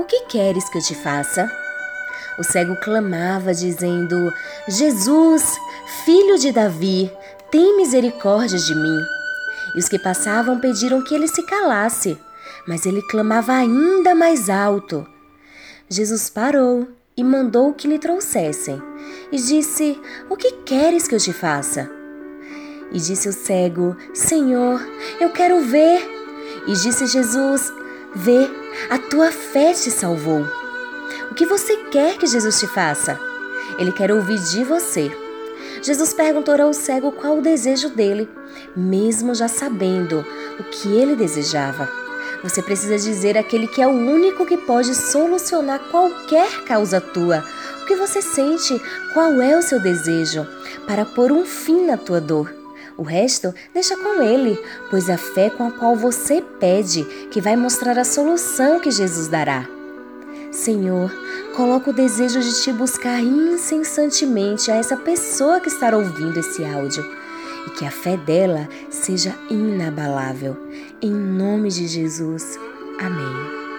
O que queres que eu te faça? O cego clamava, dizendo: Jesus, filho de Davi, tem misericórdia de mim. E os que passavam pediram que ele se calasse, mas ele clamava ainda mais alto. Jesus parou e mandou que lhe trouxessem, e disse: O que queres que eu te faça? E disse o cego: Senhor, eu quero ver. E disse Jesus: Vê, a tua fé te salvou. O que você quer que Jesus te faça? Ele quer ouvir de você. Jesus perguntou ao cego qual o desejo dele, mesmo já sabendo o que ele desejava. Você precisa dizer àquele que é o único que pode solucionar qualquer causa tua. O que você sente? Qual é o seu desejo? Para pôr um fim na tua dor. O resto deixa com ele, pois a fé com a qual você pede que vai mostrar a solução que Jesus dará. Senhor, coloca o desejo de te buscar incessantemente a essa pessoa que está ouvindo esse áudio e que a fé dela seja inabalável. Em nome de Jesus. Amém.